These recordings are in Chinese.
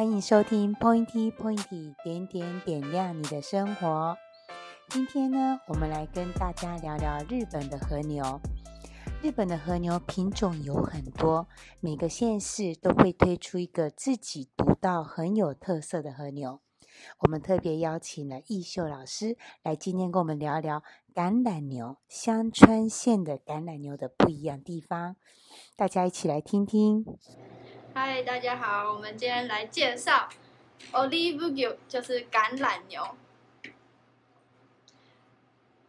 欢迎收听 Pointy Pointy 点点点亮你的生活。今天呢，我们来跟大家聊聊日本的和牛。日本的和牛品种有很多，每个县市都会推出一个自己独到、很有特色的和牛。我们特别邀请了易秀老师来今天跟我们聊聊橄榄牛，香川县的橄榄牛的不一样地方。大家一起来听听。嗨，大家好，我们今天来介绍 Olive 牛，就是橄榄牛。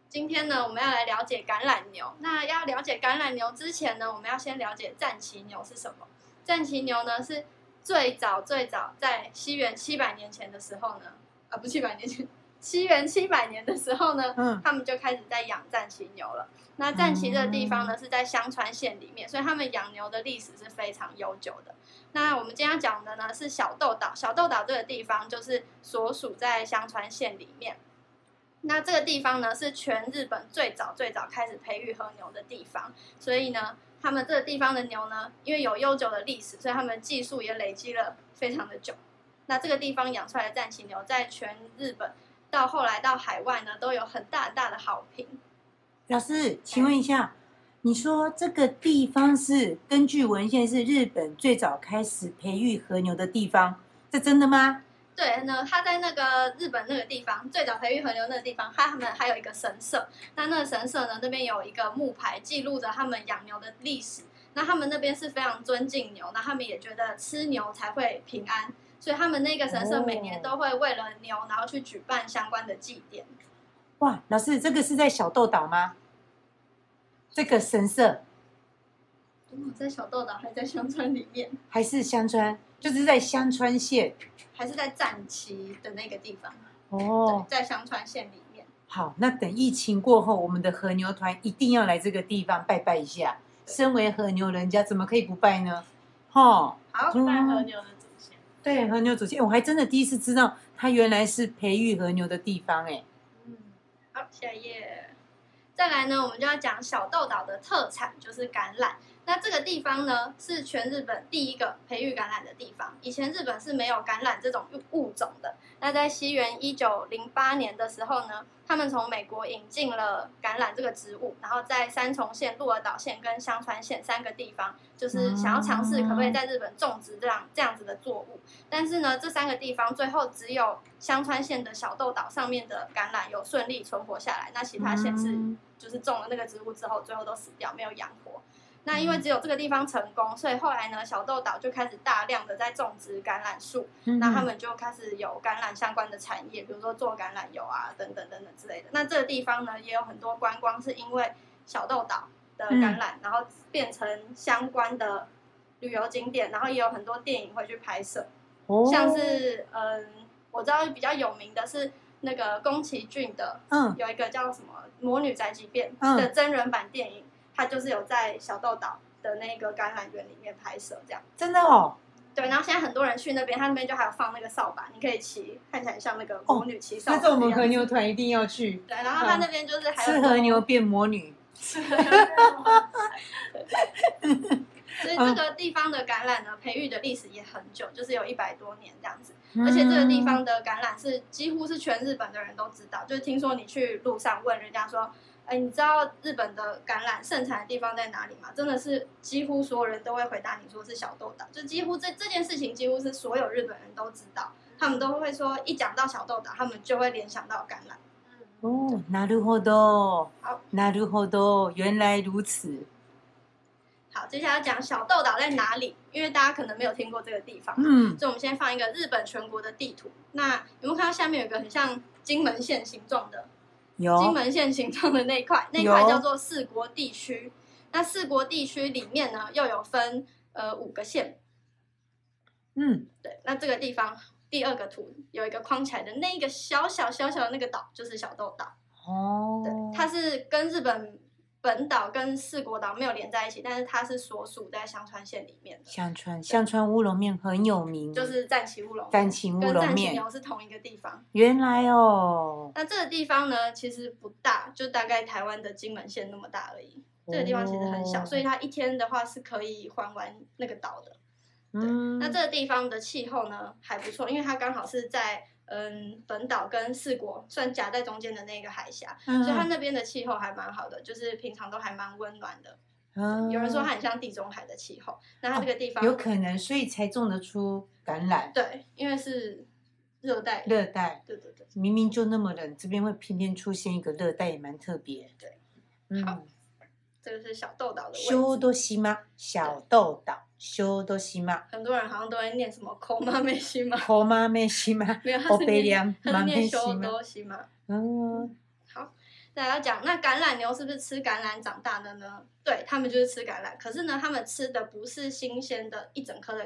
今天呢，我们要来了解橄榄牛。那要了解橄榄牛之前呢，我们要先了解战旗牛是什么。战旗牛呢，是最早最早在西元七百年前的时候呢，啊，不，七百年前，西元七百年的时候呢，嗯，他们就开始在养战旗牛了。那战旗这个地方呢，是在香川县里面，所以他们养牛的历史是非常悠久的。那我们今天要讲的呢，是小豆岛。小豆岛这个地方就是所属在香川县里面。那这个地方呢，是全日本最早最早开始培育和牛的地方，所以呢，他们这个地方的牛呢，因为有悠久的历史，所以他们技术也累积了非常的久。那这个地方养出来的战旗牛，在全日本到后来到海外呢，都有很大很大的好评。老师，请问一下，你说这个地方是根据文献是日本最早开始培育和牛的地方，这真的吗？对，那他在那个日本那个地方最早培育和牛那个地方，他们还有一个神社。那那个神社呢，那边有一个木牌，记录着他们养牛的历史。那他们那边是非常尊敬牛，那他们也觉得吃牛才会平安，所以他们那个神社每年都会为了牛，然后去举办相关的祭典。哇，老师，这个是在小豆岛吗？这个神社？在小豆岛，还在香川里面？还是香川？就是在香川县，还是在战旗的那个地方？哦，在香川县里面。好，那等疫情过后，我们的和牛团一定要来这个地方拜拜一下。身为和牛人家，怎么可以不拜呢？哈，好，拜和牛的。对，和牛祖先，我还真的第一次知道，它原来是培育和牛的地方，哎。嗯，好，下一页。再来呢，我们就要讲小豆岛的特产，就是橄榄。那这个地方呢，是全日本第一个培育橄榄的地方。以前日本是没有橄榄这种物种的。那在西元一九零八年的时候呢，他们从美国引进了橄榄这个植物，然后在三重县、鹿儿岛县跟香川县三个地方，就是想要尝试可不可以在日本种植这样这样子的作物。但是呢，这三个地方最后只有香川县的小豆岛上面的橄榄有顺利存活下来，那其他县市就是种了那个植物之后，最后都死掉，没有养活。那因为只有这个地方成功，所以后来呢，小豆岛就开始大量的在种植橄榄树，嗯、那他们就开始有橄榄相关的产业，比如说做橄榄油啊，等等等等之类的。那这个地方呢，也有很多观光是因为小豆岛的橄榄，嗯、然后变成相关的旅游景点，然后也有很多电影会去拍摄，哦、像是嗯，我知道比较有名的是那个宫崎骏的，嗯，有一个叫什么《魔女宅急便》的真人版电影。嗯他就是有在小豆岛的那个橄榄园里面拍摄，这样真的哦。对，然后现在很多人去那边，他那边就还有放那个扫把，你可以骑，看起来像那个魔女骑扫把。那是我们和牛团一定要去。对，然后他那边就是还有吃和牛变魔女。所以这个地方的橄榄呢，培育的历史也很久，就是有一百多年这样子。而且这个地方的橄榄是几乎是全日本的人都知道，就是听说你去路上问人家说。哎，你知道日本的橄榄盛产的地方在哪里吗？真的是几乎所有人都会回答你说是小豆岛，就几乎这这件事情几乎是所有日本人都知道，他们都会说一讲到小豆岛，他们就会联想到橄榄。哦，なるほど。好，なるほど，原来如此。好，接下来讲小豆岛在哪里？因为大家可能没有听过这个地方，嗯，所以我们先放一个日本全国的地图。那有没有看到下面有一个很像金门县形状的？ 有金门县形状的那一块，那一块叫做四国地区。那四国地区里面呢，又有分呃五个县。嗯，对。那这个地方第二个图有一个框起来的那一个小小小小的那个岛，就是小豆岛。哦，对，它是跟日本。本岛跟四国岛没有连在一起，但是它是所属在香川县里面的。香川香川乌龙面很有名，就是战旗乌龙战旗乌龙面跟战旗牛是同一个地方。原来哦，那这个地方呢，其实不大，就大概台湾的金门县那么大而已。这个地方其实很小，哦、所以它一天的话是可以环完那个岛的。嗯，那这个地方的气候呢还不错，因为它刚好是在嗯本岛跟四国算夹在中间的那个海峡，嗯、所以它那边的气候还蛮好的，就是平常都还蛮温暖的。嗯，有人说它很像地中海的气候，那它这个地方、哦、有可能，所以才种得出橄榄。对，因为是热带。热带。对对对。明明就那么冷，这边会偏偏出现一个热带，也蛮特别。对。好，这个是小豆岛的位置。小豆岛，小豆岛，小豆岛。很多人好像都会念什么“空妈没西嘛，空妈没西嘛？没有，他是念他是念小豆岛。嗯，好，再来要讲，那橄榄牛是不是吃橄榄长大的呢？对，他们就是吃橄榄，可是呢，他们吃的不是新鲜的一整颗的。